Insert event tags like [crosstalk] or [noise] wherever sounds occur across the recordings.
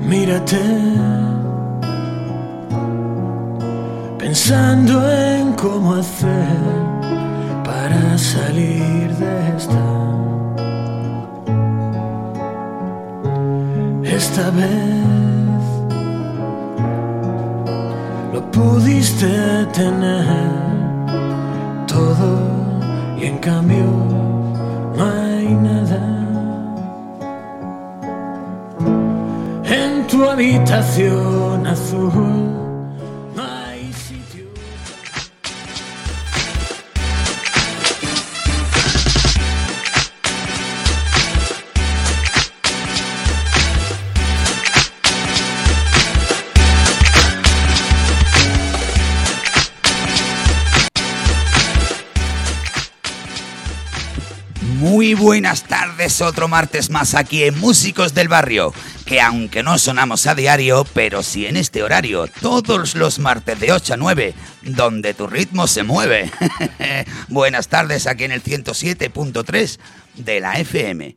Mírate, pensando en cómo hacer para salir de esta. Esta vez lo pudiste tener todo y en cambio no hay tu habitación azul. Muy buenas tardes, otro martes más aquí en Músicos del Barrio, que aunque no sonamos a diario, pero sí en este horario, todos los martes de 8 a 9, donde tu ritmo se mueve. [laughs] buenas tardes aquí en el 107.3 de la FM.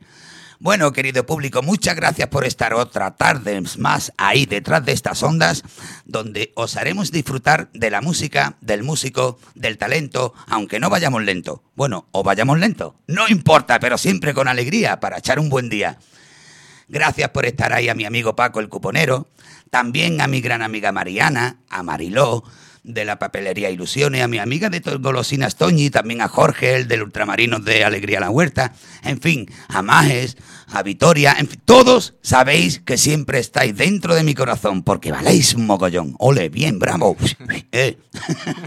Bueno, querido público, muchas gracias por estar otra tarde más ahí detrás de estas ondas, donde os haremos disfrutar de la música, del músico, del talento, aunque no vayamos lento. Bueno, o vayamos lento, no importa, pero siempre con alegría para echar un buen día. Gracias por estar ahí a mi amigo Paco el Cuponero, también a mi gran amiga Mariana, a Mariló, de la papelería Ilusiones, a mi amiga de Golosinas Toñi, también a Jorge, el del Ultramarinos de Alegría la Huerta, en fin, a Majes, a Vitoria, en fin, todos sabéis que siempre estáis dentro de mi corazón, porque valéis un mogollón. Ole, bien, bravo. [laughs] [laughs] Eh.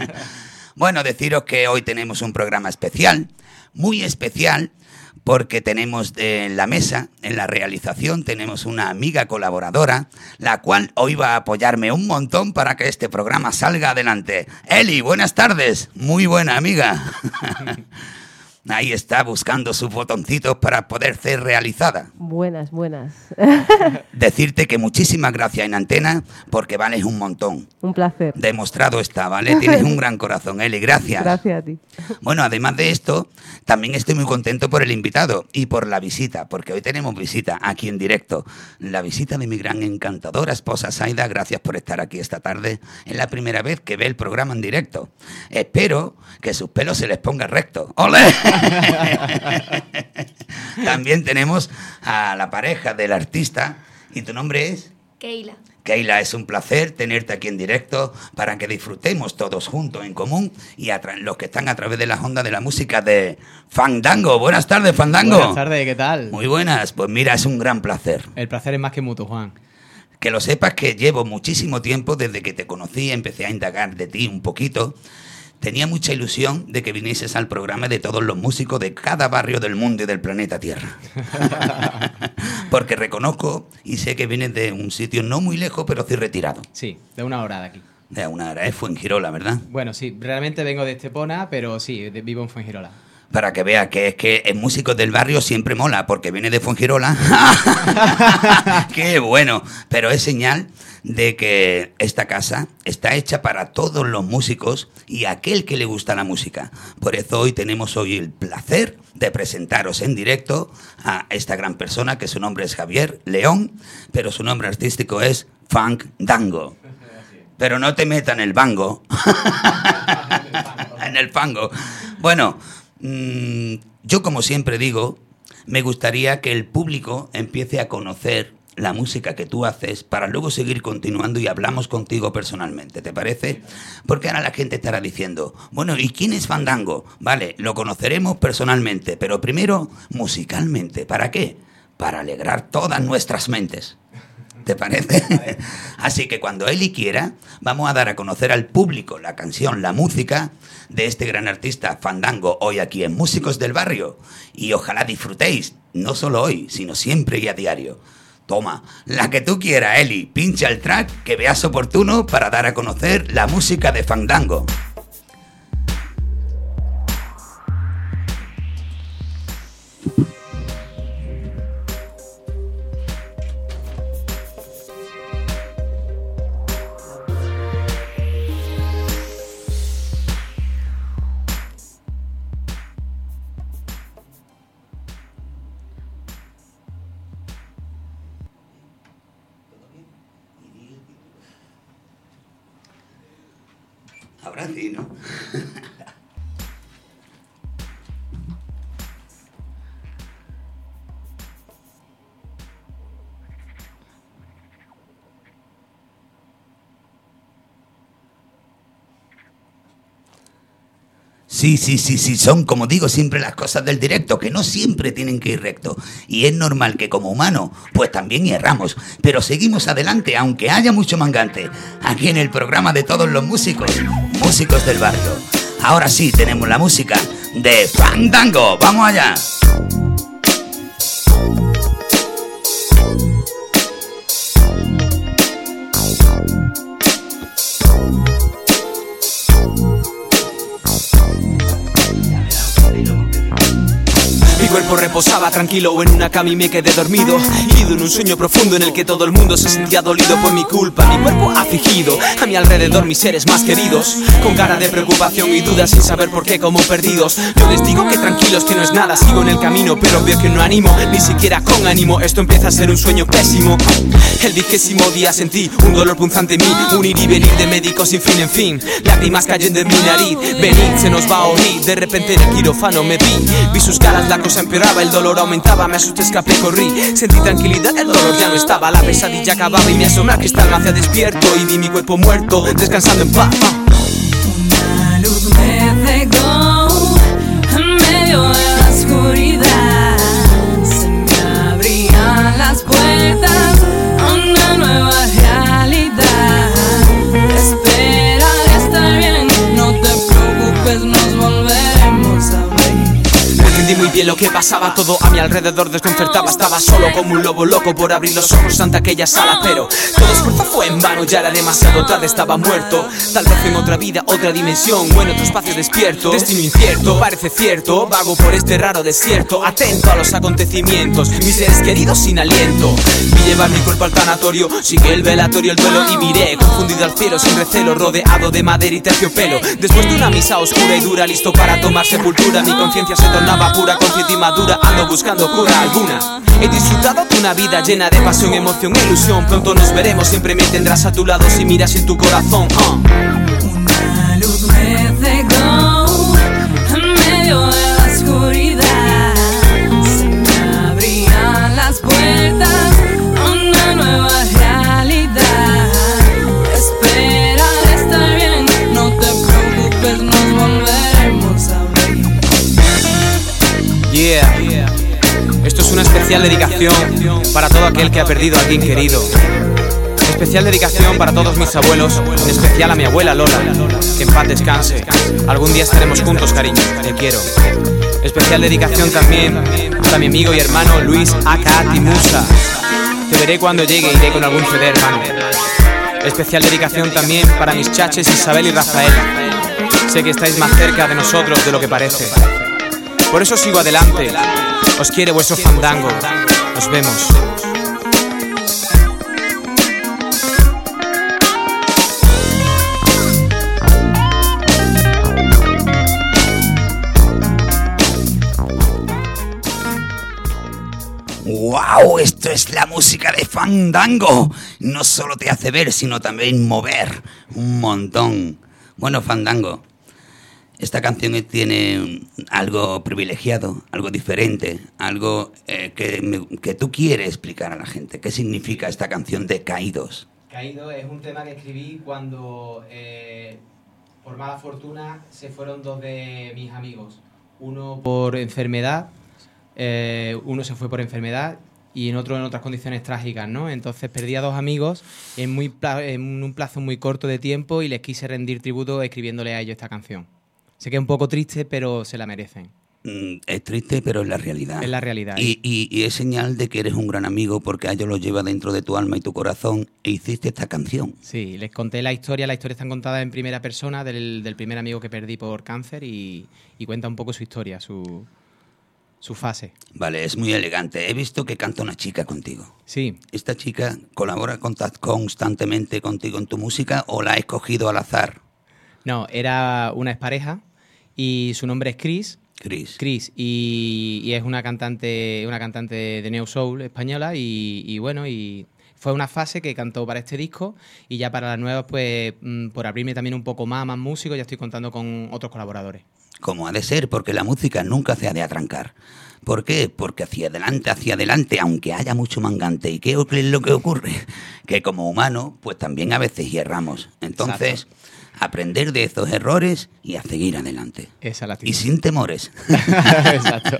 [laughs] bueno, deciros que hoy tenemos un programa especial, muy especial, porque tenemos de- en la mesa, en la realización, tenemos una amiga colaboradora, la cual hoy va a apoyarme un montón para que este programa salga adelante. Eli, buenas tardes, muy buena amiga. [laughs] Ahí está buscando sus botoncitos para poder ser realizada. Buenas, buenas. [laughs] [laughs] Decirte que muchísimas gracias en antena porque vales un montón. Un placer. Demostrado está, ¿vale? Tienes un gran corazón, Eli, gracias. Gracias a ti. Bueno, además de esto, también estoy muy contento por el invitado y por la visita, porque hoy tenemos visita aquí en directo. La visita de mi gran encantadora esposa Saida, gracias por estar aquí esta tarde. Es la primera vez que ve el programa en directo. Espero que sus pelos se les ponga recto. ¡Ole! [laughs] también tenemos a la pareja del artista. ¿Y tu nombre es? Keila. Keila, es un placer tenerte aquí en directo para que disfrutemos todos juntos en común y a los que están a través de las ondas de la música de Fandango. Buenas tardes, Fandango. Buenas tardes, ¿qué tal? Muy buenas, pues mira, es un gran placer. El placer es más que mutuo, Juan. Que lo sepas que llevo muchísimo tiempo desde que te conocí, empecé a indagar de ti un poquito. Tenía mucha ilusión de que vinieses al programa de todos los músicos de cada barrio del mundo y del planeta Tierra. [laughs] Porque reconozco y sé que vienes de un sitio no muy lejos, pero sí retirado. Sí, de una hora de aquí. De una hora, ¿eh? Fuengirola, ¿verdad? Bueno, sí, realmente vengo de Estepona, pero sí, vivo en Fuengirola. Para que vea que es que el músico del barrio siempre mola, porque viene de Fuengirola. [laughs] ¡Qué bueno! Pero es señal de que esta casa está hecha para todos los músicos y aquel que le gusta la música. Por eso hoy tenemos hoy el placer de presentaros en directo a esta gran persona, que su nombre es Javier León, pero su nombre artístico es Funk Dango. Pero no te metan en el bango. [laughs] en el fango. Bueno, mm, yo como siempre digo, me gustaría que el público empiece a conocer la música que tú haces para luego seguir continuando y hablamos contigo personalmente, ¿te parece? Porque ahora la gente estará diciendo, bueno, ¿y quién es Fandango? Vale, lo conoceremos personalmente, pero primero musicalmente. ¿Para qué? Para alegrar todas nuestras mentes. ¿Te parece? [laughs] Así que cuando Eli quiera, vamos a dar a conocer al público la canción, la música de este gran artista Fandango hoy aquí en Músicos del Barrio. Y ojalá disfrutéis, no solo hoy, sino siempre y a diario. Toma, la que tú quieras, Eli, pincha el track que veas oportuno para dar a conocer la música de Fandango. Sí, sí, sí, sí, son como digo siempre las cosas del directo, que no siempre tienen que ir recto. Y es normal que como humano, pues también erramos, pero seguimos adelante aunque haya mucho mangante. Aquí en el programa de todos los músicos, músicos del barrio. Ahora sí tenemos la música de Fandango, vamos allá. Cuerpo reposaba tranquilo en una cama y me quedé dormido. Ido en un sueño profundo en el que todo el mundo se sentía dolido por mi culpa. Mi cuerpo afligido, a mi alrededor mis seres más queridos. Con cara de preocupación y dudas sin saber por qué como perdidos. Yo les digo que tranquilos que no es nada, sigo en el camino Pero veo que no animo, ni siquiera con ánimo. Esto empieza a ser un sueño pésimo. El vigésimo día sentí un dolor punzante en mí Un ir y venir de médicos sin fin en fin. Lágrimas cayendo en mi nariz Venid, se nos va a oír. De repente en el quirófano me vi Vi sus caras, la cosa empeoraba, el dolor aumentaba, me asusté, escapé, corrí. Sentí tranquilidad, el dolor ya no estaba, la pesadilla acababa y me asomé al cristal, me hacía despierto y vi mi cuerpo muerto, descansando en paz. Una luz me cegó en medio de la oscuridad. Se me abrían las puertas muy bien lo que pasaba, todo a mi alrededor desconcertaba. Estaba solo como un lobo loco por abrir los ojos ante aquella sala, pero todo esfuerzo fue en vano, ya era demasiado tarde, estaba muerto. Tal vez en otra vida, otra dimensión, o en otro espacio despierto. Destino incierto, parece cierto, vago por este raro desierto, atento a los acontecimientos, mis seres queridos sin aliento. Vi llevar mi cuerpo al tanatorio, sigue el velatorio, el duelo y miré, confundido al cielo, sin recelo, rodeado de madera y terciopelo. Después de una misa oscura y dura, listo para tomar sepultura, mi conciencia se tornaba pura, consciente y madura, ando buscando cura alguna. He disfrutado de una vida llena de pasión, emoción e ilusión. Pronto nos veremos, siempre me tendrás a tu lado si miras en tu corazón. uh. Una luz me cegó en medio de la oscuridad. Especial dedicación para todo aquel que ha perdido a alguien querido. Especial dedicación para todos mis abuelos, en especial a mi abuela Lola, que en paz descanse. Algún día estaremos juntos, cariño, te quiero. Especial dedicación también para mi amigo y hermano Luis Aka Timusa. Te veré cuando llegue, iré con algún CD, hermano. Especial dedicación también para mis chaches Isabel y Rafael. Sé que estáis más cerca de nosotros de lo que parece. Por eso sigo adelante. Os quiere vuestro fandango. Nos vemos. ¡Wow! Esto es la música de Fandango. No solo te hace ver, sino también mover un montón. Bueno, Fandango, esta canción tiene algo privilegiado, algo diferente, algo eh, que, me- que tú quieres explicar a la gente. ¿Qué significa esta canción de Caídos? Caído es un tema que escribí cuando, eh, por mala fortuna, se fueron dos de mis amigos. Uno por enfermedad, eh, uno se fue por enfermedad y en otro en otras condiciones trágicas, ¿no? Entonces perdí a dos amigos en, muy en un plazo muy corto de tiempo y les quise rendir tributo escribiéndole a ellos esta canción. Sé que es un poco triste, pero se la merecen. Mm, es triste, pero es la realidad. Es la realidad. Y, y- y es señal de que eres un gran amigo porque a ellos los lleva dentro de tu alma y tu corazón e hiciste esta canción. Sí, les conté la historia, la historia está contada en primera persona del, del primer amigo que perdí por cáncer y, y cuenta un poco su historia, su, su fase. Vale, es muy elegante. He visto que canta una chica contigo. Sí, ¿Esta chica colabora constantemente contigo en tu música o la has escogido al azar? no, era una expareja y su nombre es Chris Chris. Chris y, y es una cantante una cantante de neo soul española y, y bueno y fue una fase que cantó para este disco y ya para las nuevas pues mm, por abrirme también un poco más más músico ya estoy contando con otros colaboradores Como ha de ser, porque la música nunca se ha de atrancar. ¿Por qué? Porque hacia adelante, hacia adelante, aunque haya mucho mangante. ¿Y qué es lo que ocurre? Que como humanos, pues también a veces hierramos. Entonces, aprender de esos errores y a seguir adelante. esa es la Y sin temores. [laughs] [laughs] exacto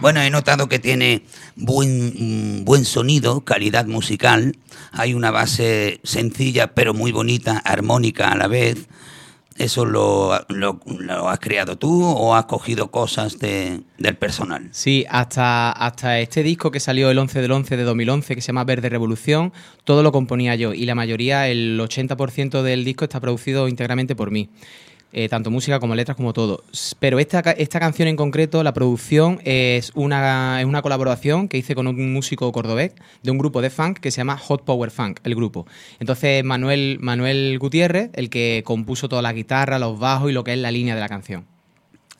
Bueno, he notado que tiene buen, mm, buen sonido, calidad musical. Hay una base sencilla pero muy bonita, armónica a la vez. ¿Eso lo, lo- has creado tú o has cogido cosas de- del personal? Sí, hasta, hasta este disco que salió el 11 del 11 de 2011, que se llama Verde Revolución, todo lo componía yo y la mayoría, el 80% del disco está producido íntegramente por mí. Eh, tanto música como letras como todo. Pero esta, esta canción en concreto, la producción es una, es una colaboración que hice con un músico cordobés de un grupo de funk que se llama Hot Power Funk, el grupo. Entonces Manuel, Manuel Gutiérrez, el que compuso toda la guitarra, los bajos y lo que es la línea de la canción.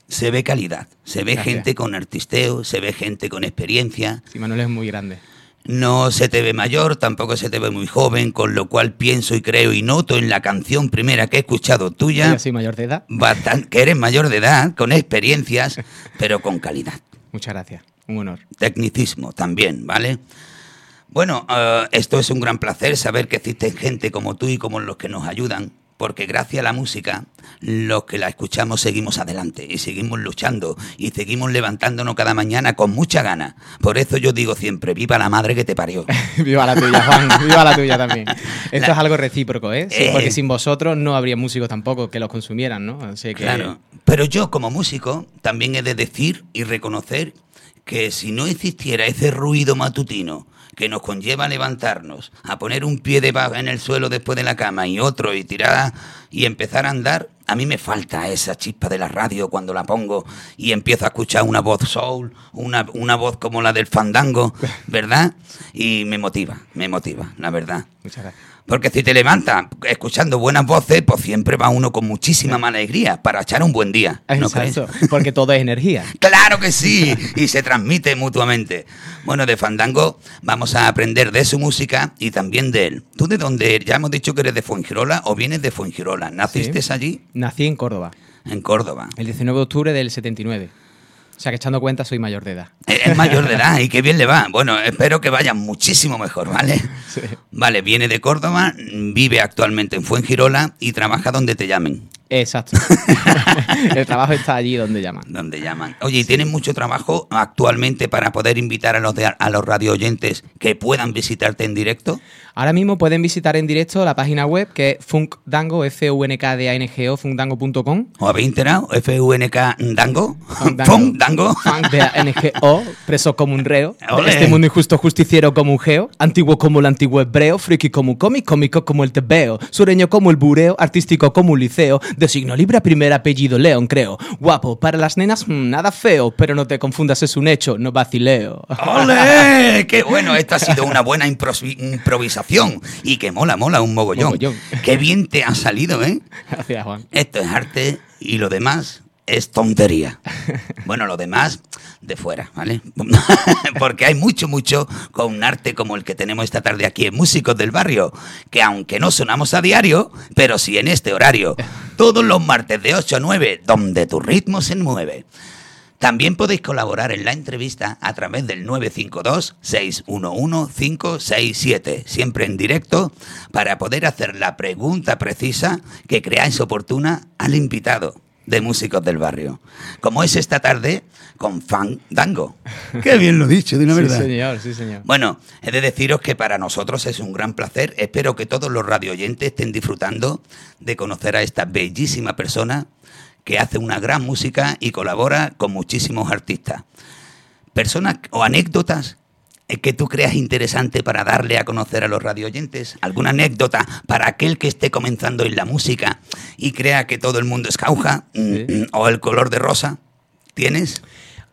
Se ve calidad, se ve Gracias. gente con artisteo, se ve gente con experiencia. Sí, Manuel es muy grande. No se te ve mayor, tampoco se te ve muy joven, con lo cual pienso y creo y noto en la canción primera que he escuchado tuya. Yo soy mayor de edad. bastan- que eres mayor de edad, con experiencias, [laughs] pero con calidad. Muchas gracias. Un honor. Tecnicismo también, ¿vale? Bueno, eh, esto es un gran placer saber que existen gente como tú y como los que nos ayudan, porque gracias a la música, los que la escuchamos seguimos adelante y seguimos luchando y seguimos levantándonos cada mañana con mucha gana. Por eso yo digo siempre, viva la madre que te parió. [laughs] Viva la tuya, Juan. [laughs] Viva la tuya también. Esto La- es algo recíproco, ¿eh? Sí, Eh. Porque sin vosotros no habría músicos tampoco que los consumieran, ¿no? Así que... Claro. Pero yo como músico también he de decir y reconocer que si no existiera ese ruido matutino que nos conlleva a levantarnos, a poner un pie debajo en el suelo después de la cama y otro y tirar y empezar a andar, a mí me falta esa chispa de la radio cuando la pongo y empiezo a escuchar una voz soul, una, una voz como la del fandango, [laughs] ¿verdad? Y me motiva, me motiva, la verdad. Muchas gracias. Porque si te levantas escuchando buenas voces, pues siempre va uno con muchísima más alegría para echar un buen día. ¿no crees? Exacto. Porque todo es energía. [laughs] Claro que sí, y se transmite mutuamente. Bueno, de Fandango vamos a aprender de su música y también de él. ¿Tú de dónde? eres? Ya hemos dicho que eres de Fuengirola o vienes de Fuengirola. ¿Naciste Sí. allí? Nací en Córdoba, En Córdoba. el 19 de octubre del 79. O sea que echando cuenta soy mayor de edad. Es mayor de edad y qué bien le va. Bueno, espero que vaya muchísimo mejor, ¿vale? [laughs] Sí. Vale, viene de Córdoba, vive actualmente en Fuengirola y trabaja donde te llamen. Exacto. [laughs] el trabajo está allí donde llaman. donde llaman. Oye, ¿y tienes mucho trabajo actualmente para poder invitar a los, de- a los radio oyentes que puedan visitarte en directo? Ahora mismo pueden visitar en directo la página web que es funkdango, f u n k d a n g o funkdango.com. ¿Os habéis enterado? FUNK Dango. Fandango. Funk Dango. Funk de NGO, preso como un reo. Este mundo injusto, justiciero como un geo. Antiguo como el antiguo hebreo. Friki como un cómic, cómico como el tebeo. Sureño como el bureo. Artístico como un liceo. De signo libre, primer apellido León, creo. Guapo, para las nenas, mm, nada feo. Pero no te confundas, es un hecho, no vacileo. [laughs] ¡Ole! ¡Qué bueno! Esta ha sido una buena improvisación y que mola, mola un mogollón. Mogollón. ¡Qué bien te ha salido, eh! Gracias, Juan. Esto es arte y lo demás es tontería. [laughs] Bueno, lo demás de fuera, ¿vale? [laughs] Porque hay mucho, mucho con un arte como el que tenemos esta tarde aquí en Músicos del Barrio, que aunque no sonamos a diario, pero sí en este horario, todos los martes de 8 a 9, donde tu ritmo se mueve. También podéis colaborar en la entrevista a través del 952-611-567, siempre en directo, para poder hacer la pregunta precisa que creáis oportuna al invitado de Músicos del Barrio. Como es esta tarde con Fandango. [laughs] Qué bien lo dicho, de una Sí, verdad. señor, sí, señor. Bueno, he de deciros que para nosotros es un gran placer. Espero que todos los radioyentes estén disfrutando de conocer a esta bellísima persona que hace una gran música y colabora con muchísimos artistas. Personas o anécdotas que tú creas interesante para darle a conocer a los radioyentes. ¿Alguna anécdota para aquel que esté comenzando en la música y crea que todo el mundo es cauja mm, Sí. mm, o el color de rosa? ¿Tienes?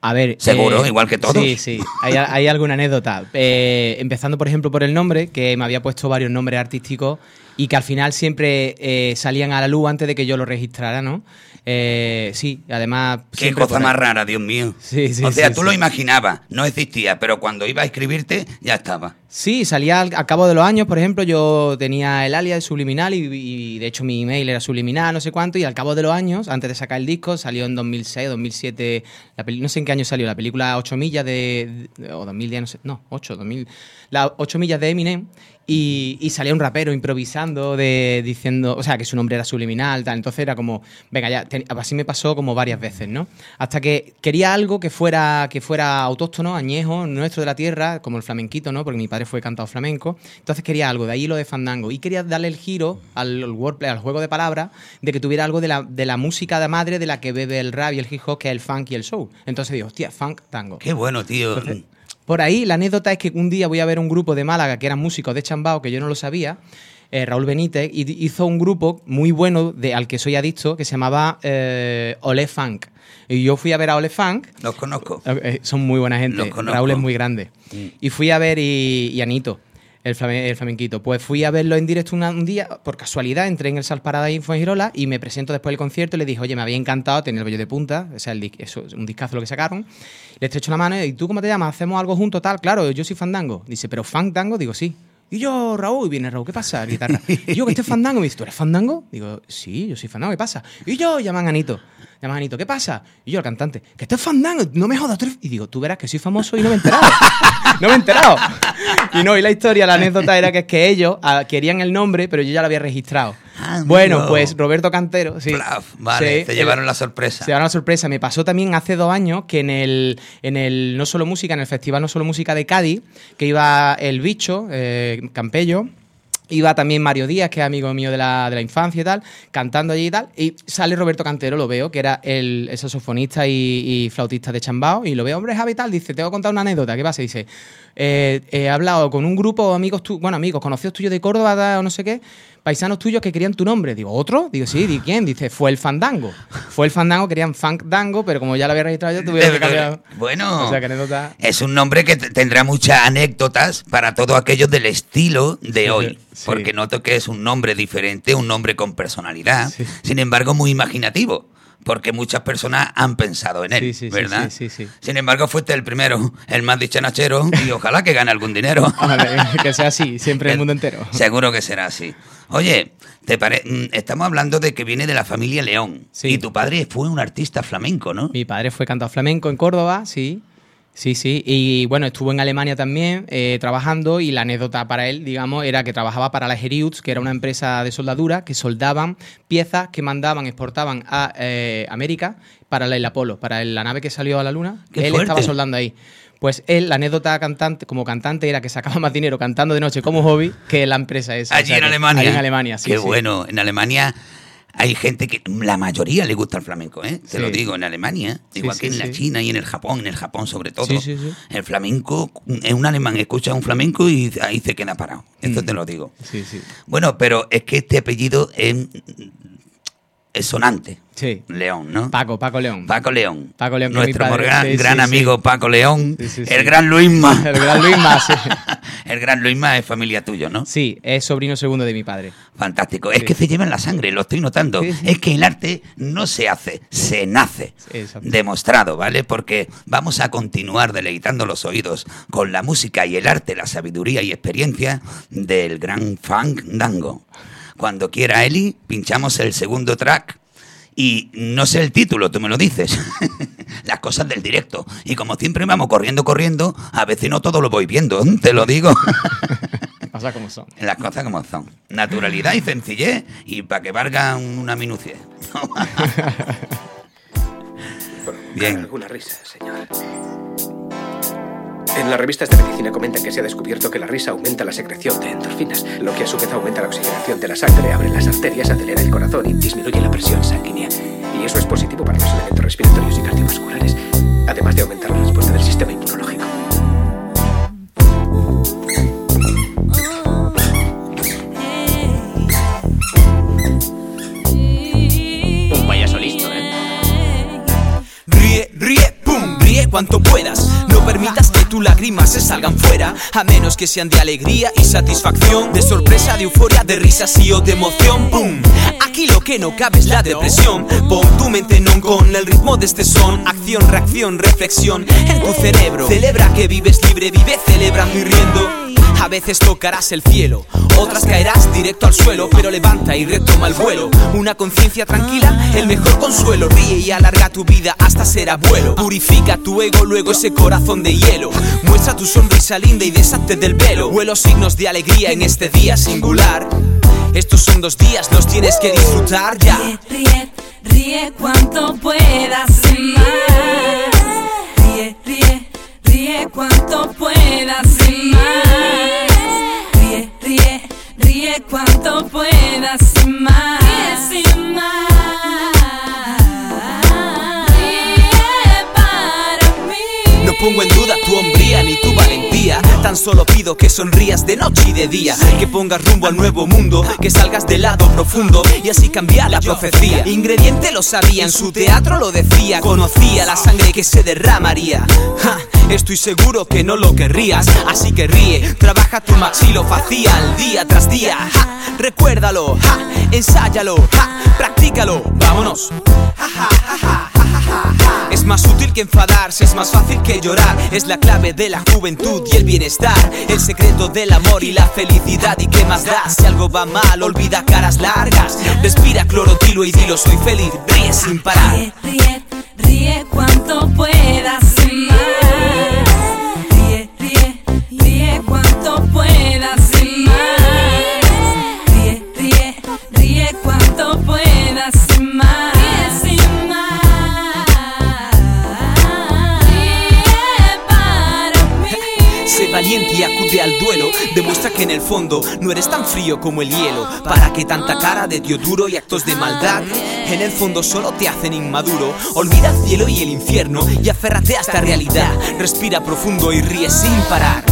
A ver. Seguro, igual que todos. Sí, sí. Hay, hay alguna anécdota. Eh, empezando, por ejemplo, por el nombre, que me había puesto varios nombres artísticos y que al final siempre eh, salían a la luz antes de que yo lo registrara, ¿no? Eh, sí, además. Qué cosa más rara, Dios mío. Sí, sí, o sea, sí, tú lo imaginabas, no existía, pero cuando iba a escribirte, ya estaba. Sí, salía al, al cabo de los años, por ejemplo, yo tenía el alias subliminal y, y, de hecho mi email era subliminal, no sé cuánto, y al cabo de los años, antes de sacar el disco, salió en 2006, 2007, la peli- no sé en qué año salió, la película 8 millas de, de- o 2010, no sé, no, 8, 2000, la 8 millas de Eminem, y, y salía un rapero improvisando, de, diciendo, o sea, que su nombre era subliminal, tal, entonces era como, venga, ya, así me pasó como varias veces, ¿no? Hasta que quería algo que fuera, que fuera autóctono, añejo, nuestro de la tierra, como el flamenquito, ¿no? Porque mi padre fue cantado flamenco, entonces quería algo, de ahí lo de fandango, y quería darle el giro al, al wordplay, al juego de palabras, de que tuviera algo de la, de la música de madre de la que bebe el rap y el hip hop, que es el funk y el soul. Entonces digo, hostia, funk, tango. Qué bueno, tío. Por ahí, la anécdota es que un día voy a ver un grupo de Málaga que eran músicos de Chambao, que yo no lo sabía, eh, Raúl Benítez, hizo un grupo muy bueno de, al que soy adicto, que se llamaba eh, Ole Funk. Y yo fui a ver a Ole Funk, Los conozco. eh, son muy buena gente. Raúl es muy grande. Y fui a ver y, y Anito. El, flame- el flamenquito. Pues fui a verlo en directo un día, por casualidad, entré en el Sal Paradise en y me presento después del concierto y le dije, oye, me había encantado tener el vello de punta, o sea, un discazo lo que sacaron. Le estrecho la mano y ¿tú cómo te llamas? ¿Hacemos algo juntos tal? Claro, yo soy fandango. Dice, ¿pero fandango? Digo, sí. Y yo, Raúl, y viene Raúl, ¿qué pasa? Guitarra. Y yo, que este es fandango. Me dice, ¿tú eres fandango? Digo, sí, yo soy fandango, ¿qué pasa? Y yo, llaman a Anito. Llaman a Anito, ¿qué pasa? Y yo, el cantante, que este es fandango, no me jodas. tú eres-". Y digo, tú verás que soy famoso y no me he enterado. no me he enterado. Y no, y la historia, la anécdota era que es que ellos ah, querían el nombre, pero yo ya lo había registrado. Bueno, pues Roberto Cantero, sí. Plaf, vale, Sí, te llevaron la sorpresa. se llevaron la sorpresa. Me pasó también hace dos años que en el, en el No Solo Música, en el Festival No Solo Música de Cádiz, que iba el bicho, eh, Campello. Iba también Mario Díaz, que es amigo mío de la, de la infancia y tal, cantando allí y tal. Y sale Roberto Cantero, lo veo, que era el, el saxofonista y, y flautista de Chambao. Y lo veo, hombre, Javi, tal. Dice, te voy a contar una anécdota. ¿Qué pasa? Dice, eh, he hablado con un grupo de amigos, tu- bueno, amigos, conocidos tuyos de Córdoba o no sé qué, paisanos tuyos que querían tu nombre. Digo, ¿otro? Digo, sí, ¿di quién? Dice, fue el Fandango. Fue el Fandango, querían Funk Dango, pero como ya lo había registrado yo, tuvieron que [laughs] cambiar. Bueno, O sea, que anécdota. es un nombre que tendrá muchas anécdotas para todos aquellos del estilo de Sí, hoy. sí. Porque noto que es un nombre diferente, un nombre con personalidad, Sí. sin embargo muy imaginativo. Porque muchas personas han pensado en él, Sí, sí, ¿verdad? sí, sí, sí. Sin embargo, fuiste el primero, el más dichanachero, y ojalá que gane algún dinero. [laughs] Vale, que sea así, siempre en el [laughs] mundo entero. Seguro que será así. Oye, te pare- mm, estamos hablando de que viene de la familia León. Sí. Y tu padre fue un artista flamenco, ¿no? Mi padre fue cantado flamenco en Córdoba, sí. Sí, sí. Y bueno, estuvo en Alemania también eh, trabajando y la anécdota para él, digamos, era que trabajaba para la Heriutz, que era una empresa de soldadura que soldaban piezas que mandaban, exportaban a eh, América para el Apolo, para la nave que salió a la Luna. ¡Qué él fuerte! estaba soldando ahí. Pues él, la anécdota cantante, como cantante era que sacaba más dinero cantando de noche como hobby que la empresa esa. Allí O sea en Alemania. Allí en Alemania, sí. Qué sí. bueno. En Alemania hay gente que la mayoría le gusta el flamenco, ¿eh? Te Sí. lo digo, en Alemania, Sí, igual sí, que en la. China y en el Japón, en el Japón sobre todo. Sí, sí, sí. El flamenco, en un alemán escucha un flamenco y ahí se queda parado. Esto Mm. te lo digo. Sí, sí. Bueno, pero es que este apellido es, es sonante. Sí. León, ¿no? Paco, Paco León. Paco León. Paco León, Nuestro padre. gran, Sí, gran sí, amigo Paco León. El gran Luisma. [laughs] El gran Luisma, sí. [laughs] el gran Luisma es familia tuyo, ¿no? Sí, es sobrino segundo de mi padre. Fantástico. Es que se lleva en la sangre, lo estoy notando. Es que el arte no se hace, se nace. Demostrado, ¿vale? Porque vamos a continuar deleitando los oídos con la música y el arte, la sabiduría y experiencia del gran Funk Dango. Cuando quiera Eli, pinchamos el segundo track. Y no sé el título, tú me lo dices. [laughs] Las cosas del directo. Y como siempre vamos corriendo, corriendo, a veces no todo lo voy viendo, te lo digo. [laughs] [laughs] Pasa como son. Las cosas como son. Naturalidad y sencillez y para que valga una minucia. Bien. alguna risa, señor. En las revistas de medicina comentan que se ha descubierto que la risa aumenta la secreción de endorfinas, lo que a su vez aumenta la oxigenación de la sangre, abre las arterias, acelera el corazón y disminuye la presión sanguínea. Y eso es positivo para los elementos respiratorios y cardiovasculares, además de aumentar la respuesta del sistema inmunológico. Lágrimas se salgan fuera, a menos que sean de alegría y satisfacción, de sorpresa, de euforia, de risas y o de emoción. ¡Pum! Aquí lo que no cabe es la depresión. Pon tu mente non con el ritmo de este son. Acción, reacción, reflexión en tu cerebro. Celebra que vives libre, vive celebrando y riendo. A veces tocarás el cielo, otras caerás directo al suelo, pero levanta y retoma el vuelo. Una conciencia tranquila, el mejor consuelo. Ríe y alarga tu vida hasta ser abuelo. Purifica tu ego, luego ese corazón de hielo. Muestra tu sonrisa linda y deshazte del velo. Vuelo signos de alegría en este día singular. Estos son dos días, los tienes que disfrutar ya. Ríe, ríe, ríe cuanto puedas y más. Ríe, ríe, ríe cuanto puedas y más. Ríe, cuanto puedas y más. Ríe sin más. Ríe para mí. No pongo en duda tu hombría ni tu valentía. Tan solo pido que sonrías de noche y de día. Que pongas rumbo al nuevo mundo. Que salgas del lado profundo y así cambiar la profecía. Ingrediente lo sabía, en su teatro lo decía. Conocía la sangre que se derramaría. Ja, estoy seguro que no lo querrías. Así que ríe, trabaja tu maxilofacial día tras día. Recuérdalo, ja, ensáyalo, ja, practícalo. Vámonos. Es más útil que enfadarse, es más fácil que llorar. Es la clave de la juventud y el bienestar. El secreto del amor y la felicidad. ¿Y qué más da? Si algo va mal, olvida caras largas. Respira clorotilo y dilo, soy feliz. Ríe sin parar. Ríe, ríe, ríe cuanto puedas valiente y acude al duelo. Demuestra que en el fondo no eres tan frío como el hielo. ¿Para que tanta cara de tío duro y actos de maldad? En el fondo solo te hacen inmaduro. Olvida el cielo y el infierno y aférrate a esta realidad. Respira profundo y ríe sin parar.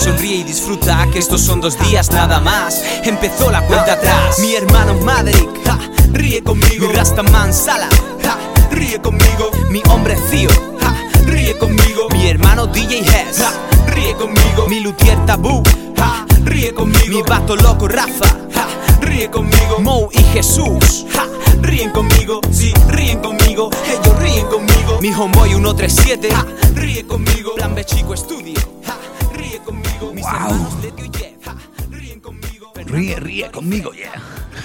Sonríe y disfruta que estos son dos días nada más. Empezó la cuenta atrás. Mi hermano Maverick, ja, ríe conmigo. Mi Rastaman Sala, ja, ríe conmigo. Mi hombre Cío, ja, ríe conmigo. Mi hermano DJ Hess, ja, ríe conmigo. Mi luthier Tabú, ja, ríe conmigo. Mi vato loco Rafa, ja, ríe conmigo. Mo y Jesús, ja, ríen conmigo. Sí, ríen conmigo. Ellos ríen conmigo. Mi homeboy 137, ja, ríe conmigo. Plan B Chico Estudio, ja, ríe conmigo. Mis Wow. hermanos y Jeff, ja, ríen conmigo. Ríe, ríe conmigo, yeah.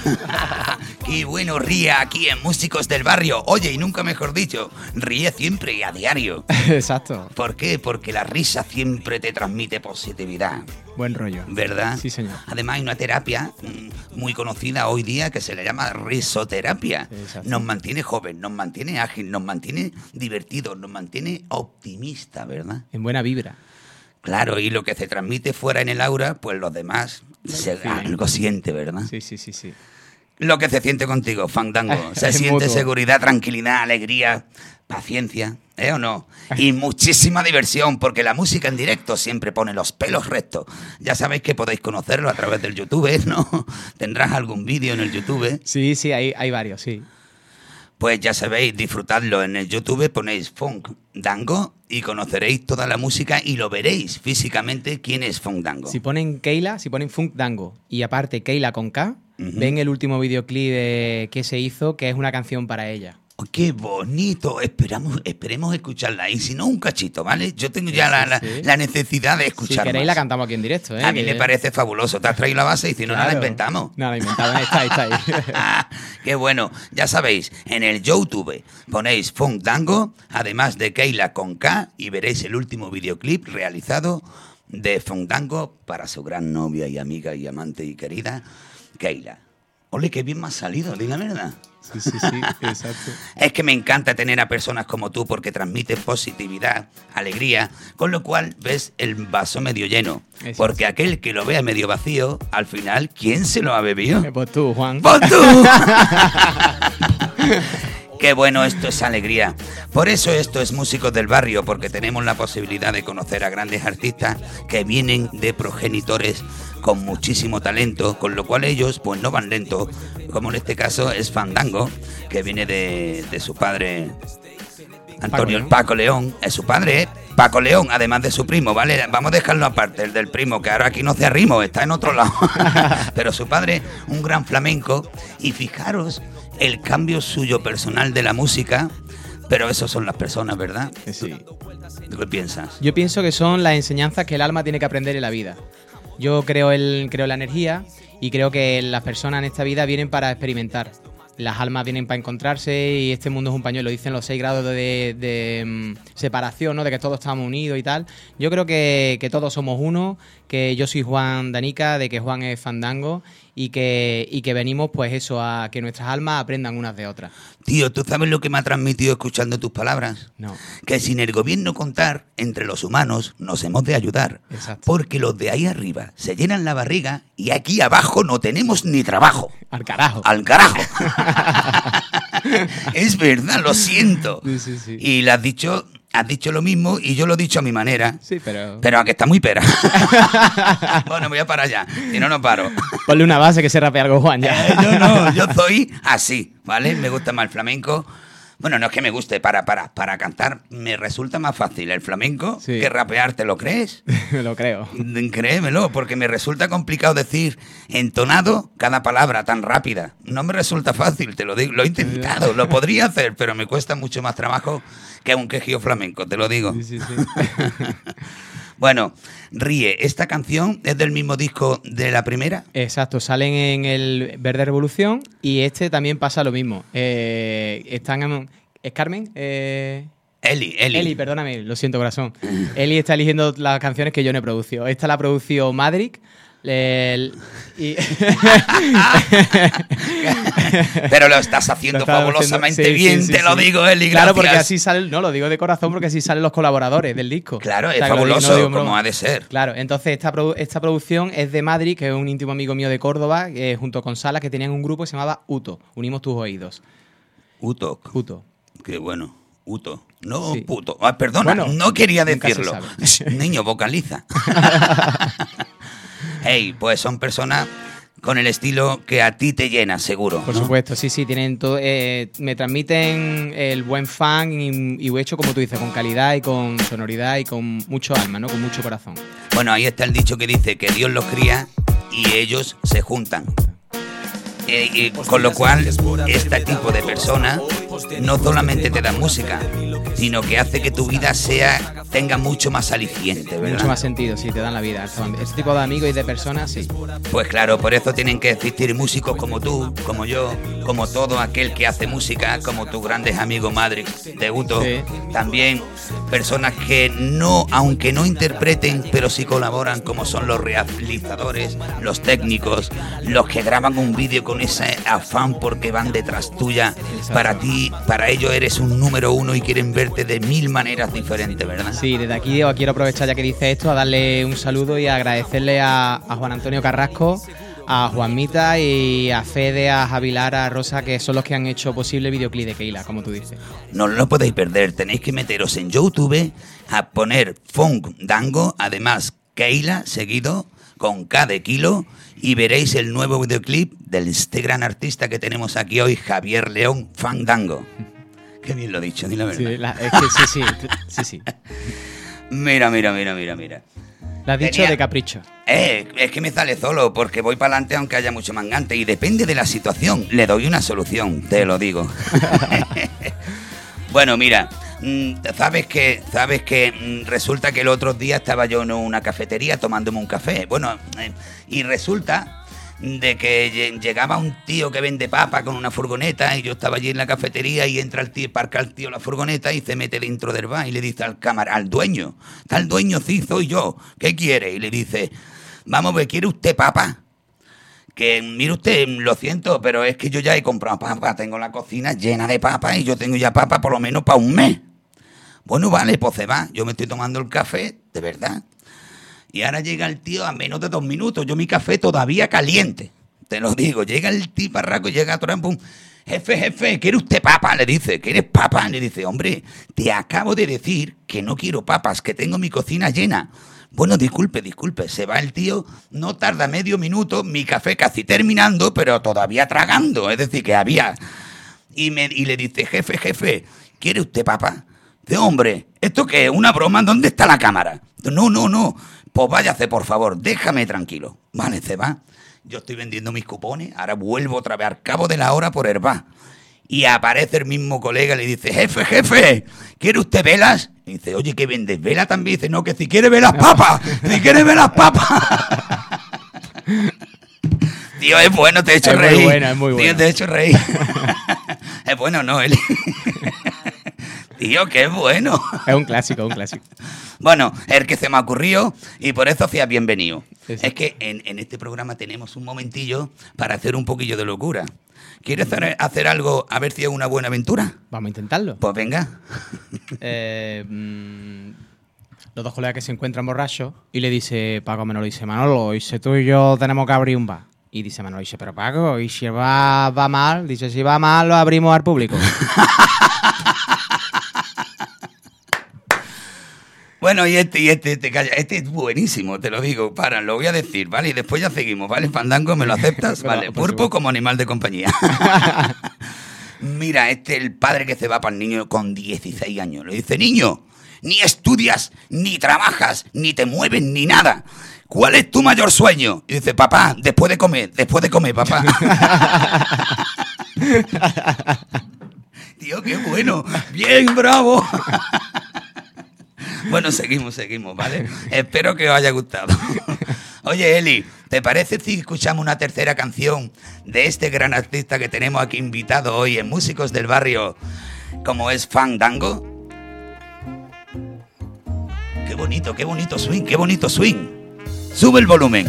[laughs] Qué bueno ríe aquí en Músicos del Barrio. Oye, y nunca mejor dicho, ríe siempre y a diario. [laughs] Exacto. ¿Por qué? Porque la risa siempre te transmite positividad, Buen rollo. ¿verdad? Sí, señor. Además hay una terapia mm, muy conocida hoy día que se le llama risoterapia. Exacto. Nos mantiene joven, nos mantiene ágil, nos mantiene divertido, nos mantiene optimista, ¿verdad? En buena vibra. Claro, y lo que se transmite fuera en el aura, pues los demás se, algo siente, ¿verdad? Sí, sí, sí, sí. Lo que se siente contigo, Fandango. [laughs] Se siente mutuo. seguridad, tranquilidad, alegría, paciencia, ¿eh o no? Y muchísima diversión, porque la música en directo siempre pone los pelos rectos. Ya sabéis que podéis conocerlo a través del YouTube, ¿no? [laughs] Tendrás algún vídeo en el YouTube. Sí, sí, hay, hay varios, sí. Pues ya sabéis, disfrutadlo en el YouTube, ponéis Funk Dango y conoceréis toda la música y lo veréis físicamente quién es Funk Dango. Si ponen Keila, si ponen Funk Dango y aparte Keila con K, ven el último videoclip de- que se hizo, que es una canción para ella. ¡Qué bonito! Esperamos, esperemos escucharla. Y si no, un cachito, ¿vale? Yo tengo ya la, la- sí. la necesidad de Si escuchar queréis la cantamos aquí en directo, ¿eh? A mí me parece fabuloso. Te has traído la base y si no, no la Claro. inventamos. Nada, inventado. Está ahí, está ahí. Ah, [laughs] Qué bueno. Ya sabéis, en el YouTube ponéis Funk Dango, además de Keila con K, y veréis el último videoclip realizado de Funk Dango para su gran novia y amiga y amante y querida, Keila. Ole, qué bien me ha salido, di la verdad. Sí, sí, sí, exacto. Es que me encanta tener a personas como tú porque transmites positividad, alegría, con lo cual ves el vaso medio lleno. Exacto. Porque aquel que lo vea medio vacío, al final, ¿quién se lo ha bebido? Eh, Pues tú, Juan. ¡Pues tú! [laughs] Qué bueno, esto es alegría. Por eso esto es Músicos del Barrio, porque tenemos la posibilidad de conocer a grandes artistas que vienen de progenitores con muchísimo talento, con lo cual ellos pues no van lento, como en este caso es Fandango, que viene de, de su padre Antonio. Paco León, es su padre, Paco León, además de su primo, ¿vale? Vamos a dejarlo aparte, el del primo, que ahora aquí no se arrimo, está en otro lado. [laughs] Pero su padre, un gran flamenco, y fijaros el cambio suyo personal de la música, pero esos son las personas, ¿verdad? Sí. ¿Tú qué piensas? Yo pienso que son las enseñanzas que el alma tiene que aprender en la vida. Yo creo, el, creo la energía y creo que las personas en esta vida vienen para experimentar. Las almas vienen para encontrarse y este mundo es un pañuelo. Dicen los seis grados de, de, mm, separación, ¿no? De que todos estamos unidos y tal. Yo creo que todos somos uno, que yo soy Juan Danica, de que Juan es Fandango y que, y que venimos, pues eso, a que nuestras almas aprendan unas de otras. Tío, ¿tú sabes lo que me ha transmitido escuchando tus palabras? No. Que sin el gobierno contar, entre los humanos nos hemos de ayudar. Exacto. Porque los de ahí arriba se llenan la barriga y aquí abajo no tenemos ni trabajo. Al carajo. Al carajo. [laughs] es verdad, lo siento. Sí, sí, sí. Y le has dicho, has dicho lo mismo y yo lo he dicho a mi manera. Sí, pero... Pero a que está muy pera. [laughs] bueno, voy a parar ya. Si no, no paro. Ponle una base que se rape algo, Juan, ya. Eh, yo no, yo soy así, ¿vale? Me gusta más el flamenco. Bueno, no es que me guste, para, para, para cantar me resulta más fácil el flamenco Sí. que rapear, ¿te lo crees? [laughs] lo creo. Créemelo, porque me resulta complicado decir entonado cada palabra tan rápida. No me resulta fácil, te lo digo. Lo he intentado, lo [laughs] podría hacer, pero me cuesta mucho más trabajo que un quejío flamenco, te lo digo. Sí, sí, sí. [laughs] Bueno, Ríe, esta canción es del mismo disco de la primera. Exacto, salen en el Verde Revolución y este también pasa lo mismo. Eh, están en- ¿Es Carmen? Eh, Eli, Eli. Eli, perdóname, lo siento, corazón. Eli está eligiendo las canciones que yo no he producido. Esta la ha producido Madrick. El- y [laughs] Pero lo estás haciendo Lo fabulosamente haciendo- sí, bien, sí, sí, te lo digo, Eli. Claro, porque gracias. así salen, no lo digo de corazón porque así salen los colaboradores del disco. Claro, O es sea, que lo digo- no fabuloso, digo como ha de ser. Claro, entonces esta, produ- esta producción es de Madrid, que es un íntimo amigo mío de Córdoba, eh, junto con Sala, que tenían un grupo que se llamaba Uto, Unimos tus oídos. Uto, Uto. qué bueno. Uto. No, puto. Ah, perdona, Bueno, no quería decirlo. [laughs] Niño, vocaliza. [laughs] hey, pues son personas con el estilo que a ti te llena, seguro. Por ¿no? supuesto, sí, sí, tienen todo, eh, me transmiten el buen fan y, y hecho, como tú dices, con calidad y con sonoridad y con mucho alma, ¿no? Con mucho corazón. Bueno, ahí está el dicho que dice que Dios los cría y ellos se juntan. Eh, con lo cual, este tipo de personas no solamente te dan música, sino que hace que tu vida sea tenga mucho más aliciente, ¿verdad? Mucho más sentido, sí, te dan la vida. Este tipo de amigos y de personas, sí. Pues claro, por eso tienen que existir músicos como tú, como yo, como todo aquel que hace música, como tus grandes amigos Madrid, de Uto. Sí. También personas que no, aunque no interpreten, pero sí colaboran, como son los realizadores, los técnicos, los que graban un vídeo con ese afán porque van detrás tuya. Para ti, para ellos eres un número uno y quieren verte de mil maneras diferentes, ¿verdad? Sí, desde aquí yo quiero aprovechar ya que dice esto a darle un saludo y agradecerle a, a Juan Antonio Carrasco, a Juanmita y a Fede, a Javilar, a Rosa, que son los que han hecho posible el videoclip de Keila, como tú dices. No lo podéis perder, tenéis que meteros en YouTube a poner Funk Dango, además Keila seguido con de kilo y veréis el nuevo videoclip de este gran artista que tenemos aquí hoy, Javier León Fandango. [laughs] Qué bien lo he dicho, di la verdad. Sí, la- es que sí, sí, sí, sí. [laughs] Mira, mira, mira, mira, mira. Lo has dicho Tenía- de capricho. Eh, es que me sale solo porque voy para adelante aunque haya mucho mangante y depende de la situación. Le doy una solución, te lo digo. [laughs] bueno, mira, sabes que sabes que mm, resulta que el otro día estaba yo en una cafetería tomándome un café. Bueno, eh, y resulta de que lle- llegaba un tío que vende papa con una furgoneta y yo estaba allí en la cafetería y entra el tío, parca el tío la furgoneta y se mete dentro del bar y le dice al cámara, al dueño, tal dueño sí soy yo, ¿qué quiere? Y le dice, vamos ver, ¿quiere usted papa? Que mire usted, lo siento, pero es que yo ya he comprado papa, tengo la cocina llena de papa y yo tengo ya papa por lo menos para un mes. Bueno, vale, pues se va, yo me estoy tomando el café, de verdad. Y ahora llega el tío a menos de dos minutos. Yo mi café todavía caliente. Te lo digo. Llega el tiparraco y llega a. Jefe, jefe, ¿quiere usted papa? Le dice, ¿quieres papa? Le dice, hombre, te acabo de decir que no quiero papas, que tengo mi cocina llena. Bueno, disculpe, disculpe. Se va el tío, no tarda medio minuto, mi café casi terminando, pero todavía tragando. Es decir, que había. Y, me, y le dice, jefe, jefe, ¿quiere usted papa? Dice, hombre, ¿esto qué es? ¿Una broma? ¿Dónde está la cámara? No, no, no. Pues váyase, por favor, déjame tranquilo. Vale, se va. Yo estoy vendiendo mis cupones, ahora vuelvo otra vez al cabo de la hora por Herba. Y aparece el mismo colega y le dice, jefe, jefe, ¿quiere usted velas? Y dice, oye, ¿qué vendes? ¿Vela también? dice, no, que si quiere ver las papas, si quiere ver las papas. [laughs] Tío, es bueno, te he hecho Es muy buena, es muy Tío, buena. te he hecho reír. [laughs] es bueno, ¿no, Eli? [laughs] Tío, qué bueno. [laughs] Es un clásico, un clásico. Bueno, es el que se me ha ocurrido y por eso hacía bienvenido. Es que en, en este programa tenemos un momentillo para hacer un poquillo de locura. ¿Quieres hacer, hacer algo a ver si es una buena aventura? Vamos a intentarlo. Pues venga. [laughs] Eh, mm, los dos colegas que se encuentran borrachos y le dice Paco Manolo, dice Manolo, dice tú y yo tenemos que abrir un bar. Y dice Manolo, dice, pero Paco, y si va, va mal, dice, si va mal lo abrimos al público. [laughs] Bueno, y este, y este, este, calla, este es buenísimo, te lo digo. Para, lo voy a decir, ¿vale? Y después ya seguimos, ¿vale? Fandango, ¿me lo aceptas? [laughs] Vale, por pulpo supuesto. como animal de compañía. [laughs] Mira, este es el padre que se va para el niño con 16 años. Le dice, niño, ni estudias, ni trabajas, ni te mueves, ni nada. ¿Cuál es tu mayor sueño? Y dice, papá, después de comer, después de comer, papá. [laughs] Tío, qué bueno. Bien, bravo. Bueno, seguimos, seguimos, ¿vale? Espero que os haya gustado. Oye, Eli, ¿te parece si escuchamos una tercera canción de este gran artista que tenemos aquí invitado hoy en Músicos del Barrio, como es Fandango? Qué bonito, qué bonito swing, qué bonito swing. Sube el volumen.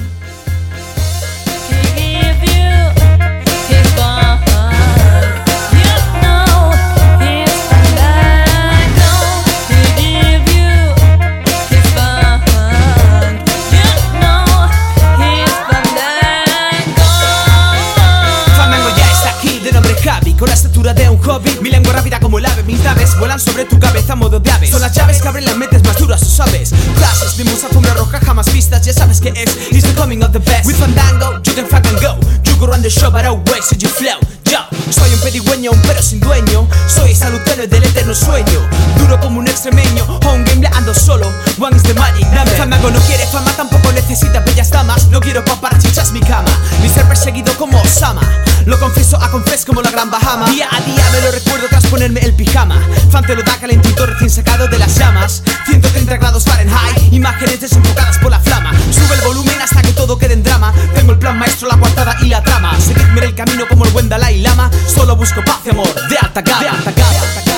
Estatura de un hobby Mi lengua rápida como el ave. Mis naves vuelan sobre tu cabeza a modo de aves. Son las llaves que abren las mentes más duras, tú sabes Clases de musa alfombra roja jamás vistas. Ya sabes que es. It's the coming of the best. With Fandango, you can fucking go. You go run the show but always so you flow. Yo, soy un pedigüeño, un pero sin dueño. Soy tenue del eterno sueño. Duro como un extremeño. Home game ando solo. One is the magic Dame. Fandango no quiere fama, tampoco necesita bellas damas. No quiero paparachis mi cama. Ni ser perseguido como Osama. Lo confieso a confes como la gran Bahama. Día a día me lo recuerdo tras ponerme el pijama. Fan te lo da calentito recién sacado de las llamas. 130 grados Fahrenheit Imágenes desenfocadas por la flama. Sube el volumen hasta que todo quede en drama. Tengo el plan maestro, la coartada y la trama. Seguidme en el camino como el buen Dalai Lama. Solo busco paz y amor. De alta gama, de alta gama, de alta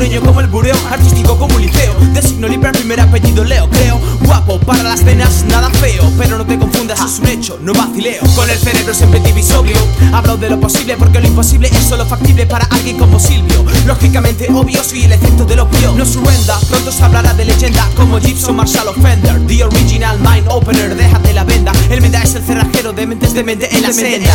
Sureño como el bureo, artístico como un liceo. De signo libre, primer apellido Leo, creo Guapo para las cenas, nada feo. Pero no te confundas, es un hecho, no vacileo. Con el cerebro siempre divisorio Hablo de lo posible porque lo imposible es solo factible para alguien como Silvio. Lógicamente obvio, soy el efecto del opio No surrenda, pronto se hablará de leyenda. Como Gibson Marshall Offender The original mind opener, déjate la venda. El menda es el cerrajero de mentes de mente en la senda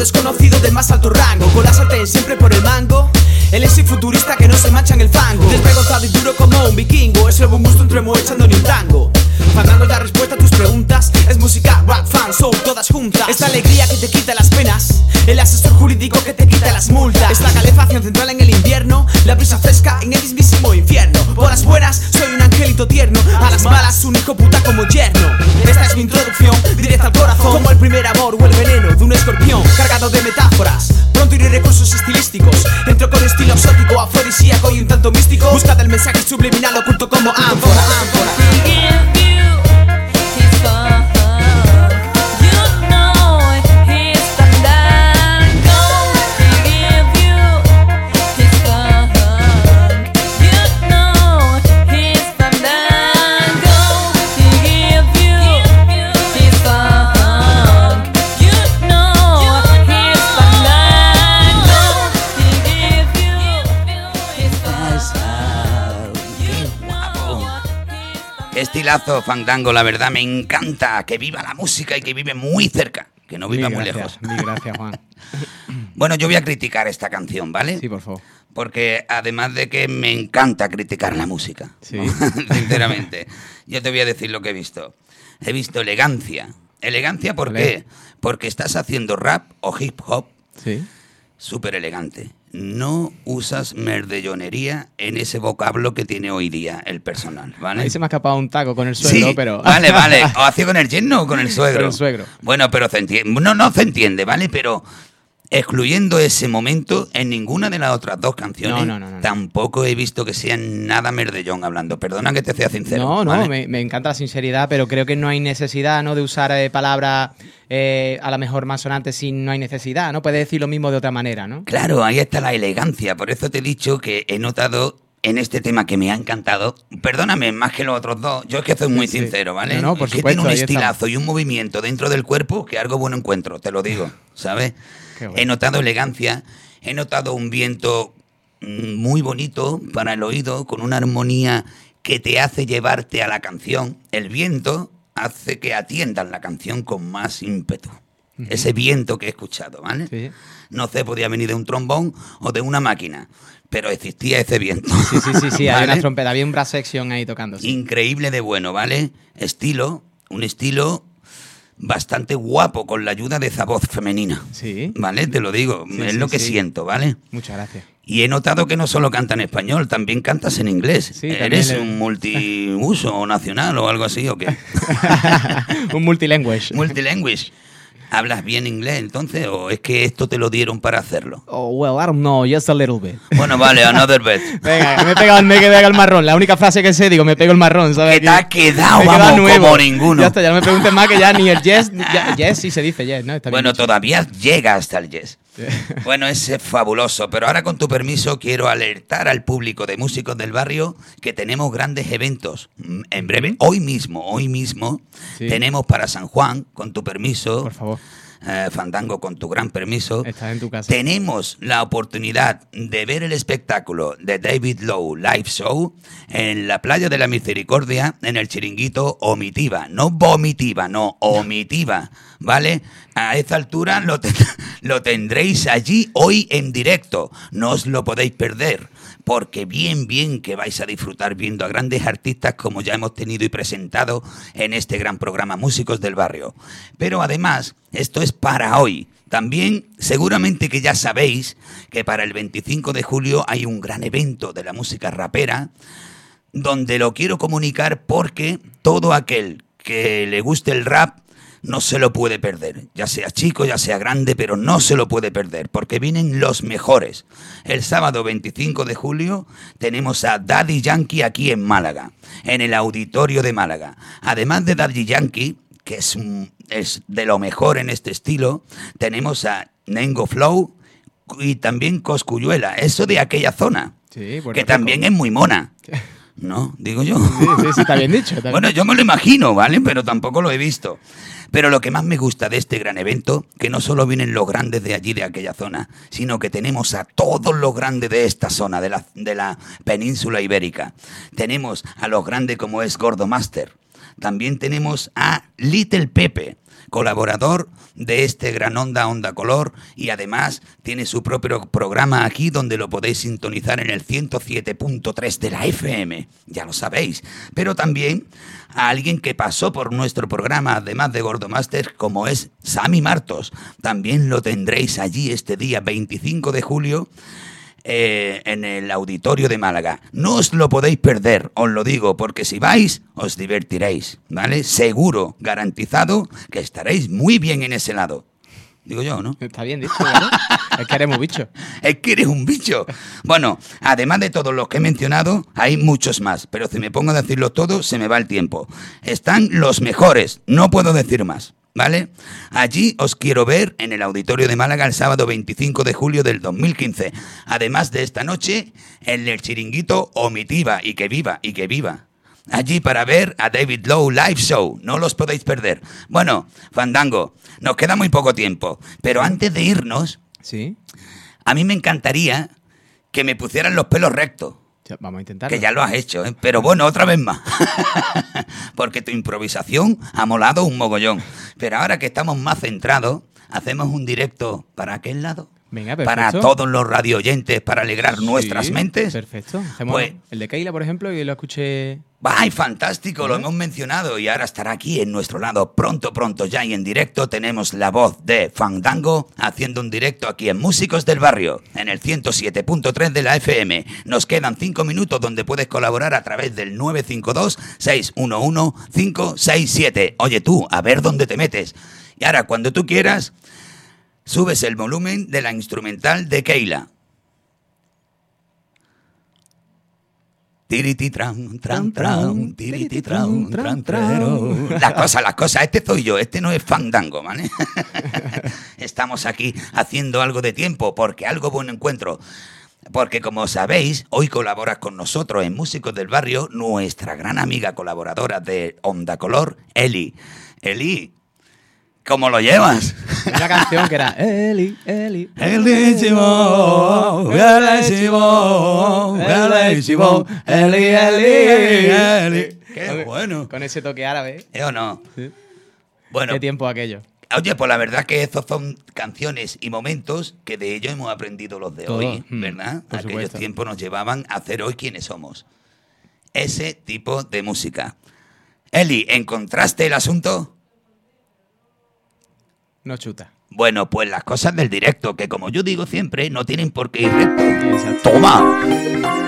desconocido de más alto rango. Con la sartén siempre por el mango. El ese futurista que no se mancha en el fango. Desvergonzado y duro como un vikingo. Es el buen gusto entre echando ni un tango Fandango la respuesta a tus preguntas. Es música, rap, fan, soul, todas juntas. Esta alegría que te quita las penas. El asesor jurídico que te quita las multas. Esta calefacción central en el invierno. La brisa fresca en el mismísimo infierno. Por las buenas soy un angelito tierno. A las malas un hijo puta como yerno. Esta es mi introducción, directa al corazón. Como el primer amor De metáforas. Pronto iré recursos estilísticos. Entro con estilo exótico, afrodisíaco y un tanto místico. Buscad el mensaje subliminal oculto como ánfora, estilazo, Fandango, la verdad me encanta. Que viva la música y que vive muy cerca, que no viva muy gracias, lejos. Mil gracias, Juan. [laughs] Bueno, yo voy a criticar esta canción, ¿vale? Sí, por favor. Porque además de que me encanta criticar la música, [laughs] sinceramente, yo te voy a decir lo que he visto. He visto elegancia. ¿Elegancia por qué? Porque estás haciendo rap o hip hop Sí. súper elegante. No usas merdellonería en ese vocablo que tiene hoy día el personal, ¿vale? Ahí se me ha escapado un taco con el suegro, Sí, pero. Vale, vale. [laughs] ¿O hacía con el yerno o con el suegro? Con el suegro. Bueno, pero se entiende. No, no se entiende, ¿vale? Pero excluyendo ese momento, en ninguna de las otras dos canciones No, no, no, tampoco he visto que sean nada merdellón hablando. Perdona que te sea sincero. No, no, ¿vale? me, me encanta la sinceridad, pero creo que no hay necesidad ¿no? de usar eh, palabras eh, a lo mejor más sonantes si no hay necesidad, ¿no? Puedes decir lo mismo de otra manera, ¿no? Claro, ahí está la elegancia. Por eso te he dicho que he notado en este tema que me ha encantado. Perdóname, más que los otros dos. Yo es que soy muy Sí. sincero, ¿vale? No, no, por Es que tiene un estilazo y un movimiento dentro del cuerpo que algo bueno encuentro, te lo digo, ¿sabes? He notado elegancia, he notado un viento mm, muy bonito para el oído, con una armonía que te hace llevarte a la canción. El viento hace que atiendan la canción con más ímpetu. Ese viento que he escuchado, ¿vale? Sí. No sé, podía venir de un trombón o de una máquina, pero existía ese viento. Sí, sí, sí, sí, [laughs] una trompeta, había un brass section ahí tocando. Increíble de bueno, ¿vale? Estilo, un estilo bastante guapo con la ayuda de esa voz femenina. Sí. ¿Vale? Te lo digo, Sí, es sí, lo que sí. siento, ¿vale? Muchas gracias. Y he notado que no solo canta en español, también cantas en inglés. Sí, ¿Eres le- un multiuso o nacional o algo así o qué? [laughs] un multilanguage. [laughs] Multilanguage. ¿Hablas bien inglés entonces o es que esto te lo dieron para hacerlo? Oh, well, I don't know, just a little bit. Bueno, vale, another bet. [laughs] Venga, me he pegado, me he pegado el marrón. La única frase que sé, digo, me pego el marrón, ¿sabes? Que te ha quedado, vamos, nuevo. como ninguno. Ya está, ya no me preguntes más que ya ni el yes, ya- yes sí se dice yes, ¿no? Está bien Bueno, dicho. todavía llega hasta el yes. [laughs] Bueno, es fabuloso, pero ahora con tu permiso quiero alertar al público de músicos del barrio que tenemos grandes eventos. Mm, En breve, hoy mismo, hoy mismo, Sí. tenemos para San Juan, con tu permiso, Por favor, eh, Fandango, con tu gran permiso, estás en tu casa. tenemos la oportunidad de ver el espectáculo de David Lowe Live Show en la playa de la Misericordia, en el chiringuito Omitiva. No vomitiva, no, omitiva. ¿Vale? A esa altura lo, ten- [laughs] lo tendréis allí hoy en directo. No os lo podéis perder. Porque bien, bien que vais a disfrutar viendo a grandes artistas como ya hemos tenido y presentado en este gran programa Músicos del Barrio. Pero además, esto es para hoy. También seguramente que ya sabéis que para el 25 de julio hay un gran evento de la música rapera donde lo quiero comunicar porque todo aquel que le guste el rap no se lo puede perder, ya sea chico, ya sea grande, pero no se lo puede perder, porque vienen los mejores. El sábado 25 de julio tenemos a Daddy Yankee aquí en Málaga, en el auditorio de Málaga. Además de Daddy Yankee, que es, es de lo mejor en este estilo, tenemos a Nengo Flow y también Coscuyuela, eso de aquella zona, Sí, que también es muy mona. ¿No? Digo yo. Sí, sí, sí, está bien dicho. está [laughs] bien Bueno, yo me lo imagino, ¿vale? Pero tampoco lo he visto. Pero lo que más me gusta de este gran evento, que no solo vienen los grandes de allí, de aquella zona, sino que tenemos a todos los grandes de esta zona, de la, de la península ibérica. Tenemos a los grandes como es Gordo Master. También tenemos a Little Pepe, colaborador de este Gran Onda Onda Color y además tiene su propio programa aquí donde lo podéis sintonizar en el 107.3 de la FM, ya lo sabéis. Pero también a alguien que pasó por nuestro programa, además de Gordo Master, como es Sammy Martos. También lo tendréis allí este día 25 de julio eh, en el auditorio de Málaga. No os lo podéis perder, os lo digo, porque si vais, os divertiréis, ¿vale? Seguro, garantizado, que estaréis muy bien en ese lado. Digo yo, ¿no? Está bien dicho, ¿vale? es que haremos bicho. [laughs] Es que eres un bicho. Bueno, además de todos los que he mencionado, hay muchos más, pero si me pongo a decirlos todos, se me va el tiempo. Están los mejores, no puedo decir más. ¿Vale? Allí os quiero ver en el Auditorio de Málaga el sábado 25 de julio del 2015. Además de esta noche, en el chiringuito Omitiva y que viva, y que viva. Allí para ver a David Lowe Live Show. No los podéis perder. Bueno, Fandango, nos queda muy poco tiempo. Pero antes de irnos, Sí, a mí me encantaría que me pusieran los pelos rectos. Vamos a intentarlo. Que ya lo has hecho, ¿eh? pero bueno, otra vez más. [laughs] Porque tu improvisación ha molado un mogollón. Pero ahora que estamos más centrados, hacemos un directo para aquel lado. Venga, Para todos los radio oyentes, para alegrar nuestras mentes. Perfecto. Hacemos Pues- el de Keila, por ejemplo, y lo escuché. ¡Ay, fantástico! Lo hemos mencionado y ahora estará aquí en nuestro lado. Pronto, pronto, ya y en directo tenemos la voz de Fandango haciendo un directo aquí en Músicos del Barrio, en el 107.3 de la FM. Nos quedan cinco minutos donde puedes colaborar a través del 952-611-567. Oye tú, a ver dónde te metes. Y ahora, cuando tú quieras, subes el volumen de la instrumental de Keila. Tiriti tran, tran, tran, tiriti tran, tran, trero. La cosa, la cosa, este soy yo, este no es fandango, ¿vale? [laughs] Estamos aquí haciendo algo de tiempo porque algo bueno encuentro. Porque como sabéis, hoy colaboras con nosotros en Músicos del Barrio nuestra gran amiga colaboradora de Onda Color, Eli. Eli, ¿cómo lo llevas? [laughs] Una canción que era Eli, Eli. Elísimo, bellísimo, bellísimo, Eli, Eli, Eli. Qué bueno. Con ese toque árabe. ¿Eh o no? Sí. Bueno, Qué tiempo aquello. oye, pues la verdad que estos son canciones y momentos que de ellos hemos aprendido los de Todo, hoy, mm, ¿verdad? por Aquellos supuesto. tiempos nos llevaban a hacer hoy quienes somos. Ese tipo de música. Eli, ¿encontraste el asunto? No chuta. Bueno, pues las cosas del directo, que como yo digo siempre, no tienen por qué ir recto. Exacto. ¡Toma!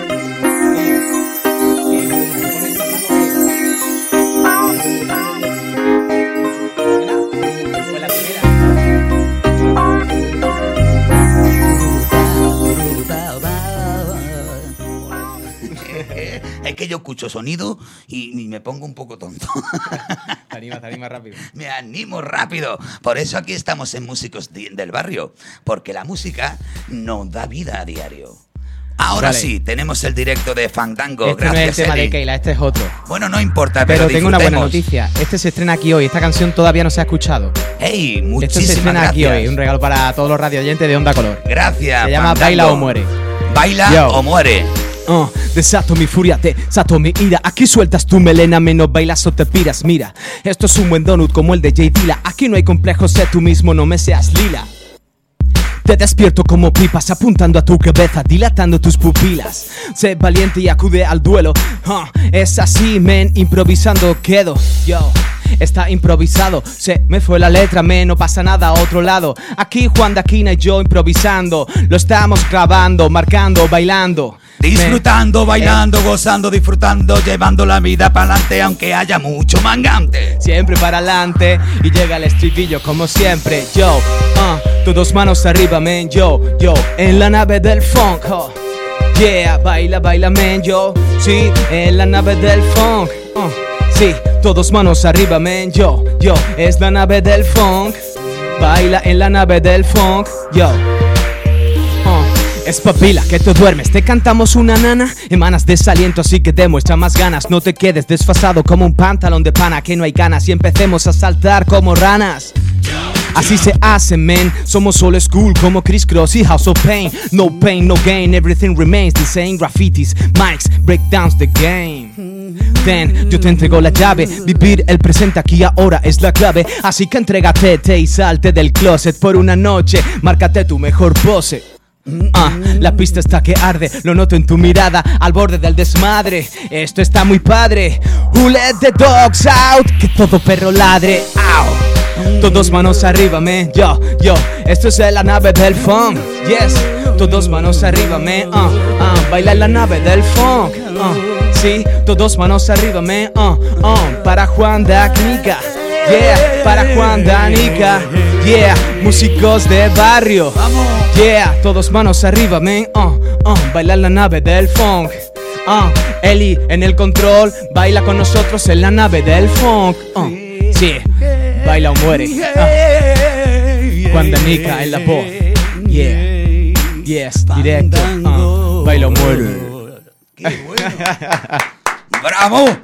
Es que yo escucho sonido y, y me pongo un poco tonto. [laughs] Te anima, te anima rápido. [laughs] me animo rápido. Por eso aquí estamos en Músicos del Barrio, porque la música nos da vida a diario. Ahora sí, tenemos el directo de Fandango. Este no es Gracias, el tema Eli. de Keila, este es otro. Bueno, no importa, pero, Pero tengo una buena noticia. Este se estrena aquí hoy. Esta canción todavía no se ha escuchado. ¡Hey! Esto se Muchísimas estrena gracias. aquí hoy. Un regalo para todos los radioyentes de Onda Color. Gracias. Se llama Fandango. Baila o Muere. Baila Yo. o muere. Uh, desato mi furia, desato mi ira. Aquí sueltas tu melena, menos bailas o te piras. Mira, esto es un buen donut como el de J. Dilla. Aquí no hay complejos, sé tú mismo, no me seas lila. Te despierto como pipas apuntando a tu cabeza, dilatando tus pupilas. Sé valiente y acude al duelo. Uh, es así, men, improvisando quedo. Yo. Está improvisado, se me fue la letra, me no pasa nada a otro lado. Aquí Juan Daquina y yo improvisando, lo estamos grabando, marcando, bailando. Disfrutando, bailando, gozando, disfrutando, llevando la vida para adelante, aunque haya mucho mangante. Siempre para adelante y llega el estribillo como siempre. Yo, uh, todos manos arriba, men. Yo, yo, en la nave del funk. oh. Yeah, baila, baila, men. Yo, sí, en la nave del funk. uh. Todos manos arriba, men. Yo, yo, es la nave del funk. Baila en la nave del funk. Yo. Uh, Espabila, que te duermes, te cantamos una nana Emanas desaliento, así que demuestra más ganas No te quedes desfasado como un pantalón de pana Que no hay ganas y empecemos a saltar como ranas Así se hace, men. Somos solo school como Chris Cross y House of Pain. No pain, no gain, everything remains the same. Graffitis, mics, breakdowns the game. Ten, yo te entrego la llave. Vivir el presente aquí ahora es la clave. Así que entrégate te y salte del closet por una noche. Márcate tu mejor pose. Ah, la pista está que arde, lo noto en tu mirada, al borde del desmadre. Esto está muy padre. Who let the dogs out? Que todo perro ladre. Ow. Todos manos arriba, man. Yo, yo, esto es la nave del funk. Yes, todos manos arriba, man. Uh, uh, baila en la nave del funk. Uh, sí, todos manos arriba, man. Uh, uh, para Juan Danica. Yeah, para Juan Danica. Yeah, músicos de barrio. Yeah, todos manos arriba, man. Uh, uh, baila en la nave del funk. Uh, Eli en el control, baila con nosotros en la nave del funk. Uh, sí, baila o muere. Uh, Juan Danica en la voz. Yeah, yes, directo. Uh, baila o muere. ¡Qué bueno! ¡Bravo!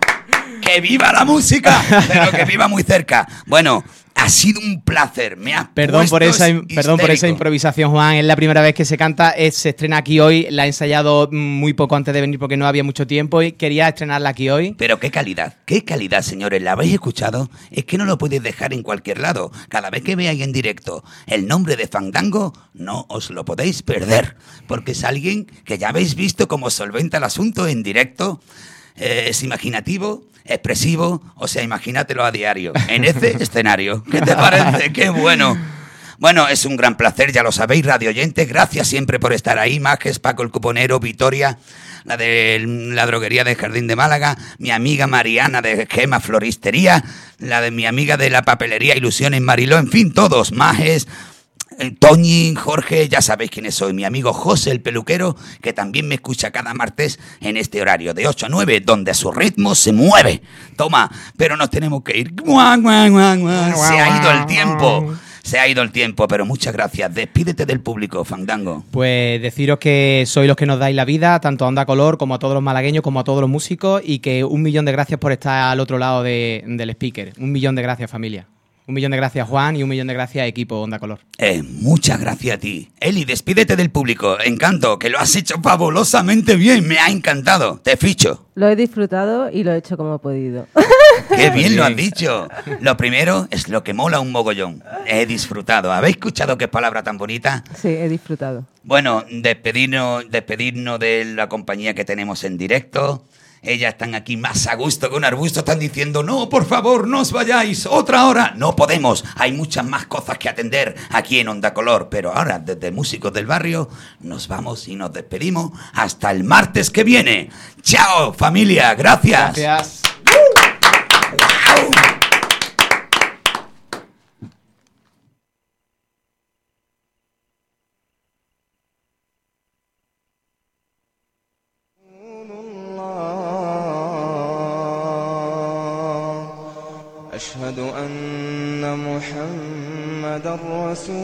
¡Que viva la música! Pero que viva muy cerca. Bueno, Ha sido un placer. Me has Perdón por, esa, perdón por esa improvisación, Juan. Es la primera vez que se canta. es- se estrena aquí hoy. La he ensayado mm, muy poco antes de venir porque no había mucho tiempo y quería estrenarla aquí hoy. Pero qué calidad, qué calidad, señores. ¿La habéis escuchado? Es que no lo podéis dejar en cualquier lado. Cada vez que veáis en directo el nombre de Fandango, no os lo podéis perder. Porque es alguien que ya habéis visto cómo solventa el asunto en directo. Eh, es imaginativo, expresivo, o sea, imagínatelo a diario, en ese [laughs] escenario. ¿Qué te parece? ¡Qué bueno! Bueno, es un gran placer, ya lo sabéis, radio oyentes. Gracias siempre por estar ahí. Majes, Paco el Cuponero, Vitoria, la de la droguería del Jardín de Málaga, mi amiga Mariana de Gema Floristería, la de mi amiga de la papelería Ilusiones Mariló, en fin, todos. Majes, Toñi, Jorge, ya sabéis quiénes soy. Mi amigo José el peluquero, que también me escucha cada martes en este horario de 8 a 9, donde su ritmo se mueve. Toma, pero nos tenemos que ir. Se ha ido el tiempo. Se ha ido el tiempo, pero muchas gracias. Despídete del público, Fandango. Pues deciros que sois los que nos dais la vida, tanto a Onda Color como a todos los malagueños, como a todos los músicos, y que un millón de gracias por estar al otro lado de- del speaker. Un millón de gracias, familia. Un millón de gracias, Juan, y un millón de gracias, equipo Onda Color. Eh, muchas gracias a ti. Eli, despídete del público. Encanto, que lo has hecho fabulosamente bien. Me ha encantado. Te ficho. Lo he disfrutado y lo he hecho como he podido. [laughs] Qué bien lo has dicho. Lo primero es lo que mola un mogollón. He disfrutado. ¿Habéis escuchado qué palabra tan bonita? Sí, he disfrutado. Bueno, despedirnos, despedirnos de la compañía que tenemos en directo. Ellas están aquí más a gusto que un arbusto. Están diciendo, no, por favor, no os vayáis. Otra hora. No podemos. Hay muchas más cosas que atender aquí en Onda Color. Pero ahora, desde Músicos del Barrio, nos vamos y nos despedimos hasta el martes que viene. Chao, familia. Gracias. Gracias. محمد الرسول.